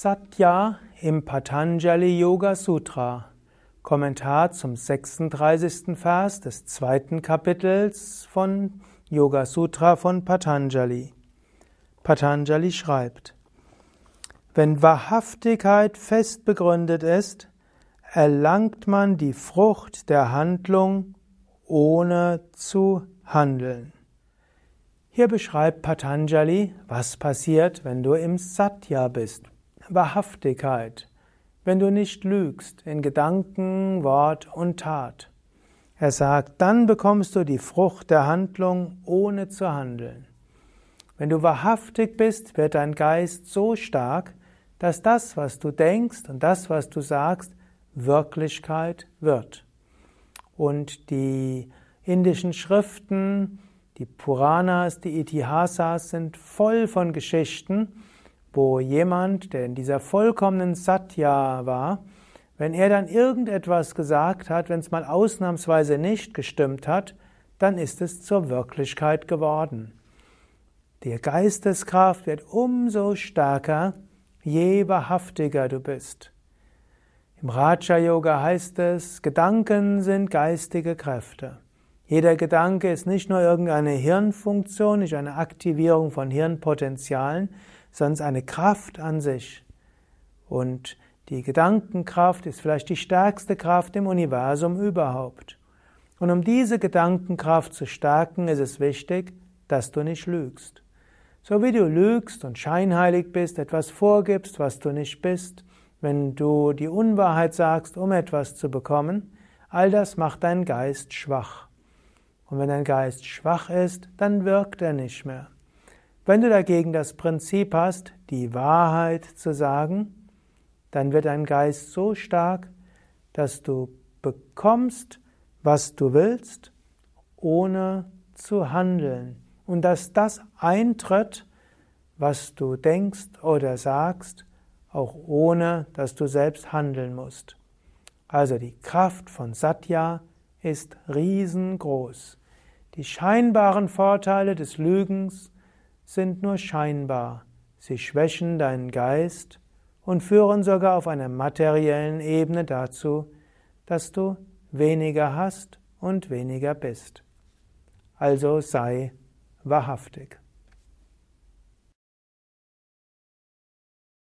Satya im Patanjali Yoga Sutra. Kommentar zum 36. Vers des zweiten Kapitels von Yoga Sutra von Patanjali. Patanjali schreibt, wenn Wahrhaftigkeit fest begründet ist, erlangt man die Frucht der Handlung ohne zu handeln. Hier beschreibt Patanjali, was passiert, wenn du im Satya bist. Wahrhaftigkeit, wenn du nicht lügst in Gedanken, Wort und Tat. Er sagt, dann bekommst du die Frucht der Handlung, ohne zu handeln. Wenn du wahrhaftig bist, wird dein Geist so stark, dass das, was du denkst und das, was du sagst, Wirklichkeit wird. Und die indischen Schriften, die Puranas, die Itihasas sind voll von Geschichten, wo jemand, der in dieser vollkommenen Satya war, wenn er dann irgendetwas gesagt hat, wenn es mal ausnahmsweise nicht gestimmt hat, dann ist es zur Wirklichkeit geworden. Die Geisteskraft wird umso stärker, je wahrhaftiger du bist. Im Raja Yoga heißt es, Gedanken sind geistige Kräfte. Jeder Gedanke ist nicht nur irgendeine Hirnfunktion, nicht eine Aktivierung von Hirnpotenzialen, sondern eine Kraft an sich. Und die Gedankenkraft ist vielleicht die stärkste Kraft im Universum überhaupt. Und um diese Gedankenkraft zu stärken, ist es wichtig, dass du nicht lügst. So wie du lügst und scheinheilig bist, etwas vorgibst, was du nicht bist, wenn du die Unwahrheit sagst, um etwas zu bekommen, all das macht deinen Geist schwach. Und wenn dein Geist schwach ist, dann wirkt er nicht mehr. Wenn du dagegen das Prinzip hast, die Wahrheit zu sagen, dann wird dein Geist so stark, dass du bekommst, was du willst, ohne zu handeln. Und dass das eintritt, was du denkst oder sagst, auch ohne dass du selbst handeln musst. Also die Kraft von Satya ist riesengroß. Die scheinbaren Vorteile des Lügens sind nur scheinbar. Sie schwächen deinen Geist und führen sogar auf einer materiellen Ebene dazu, dass du weniger hast und weniger bist. Also sei wahrhaftig.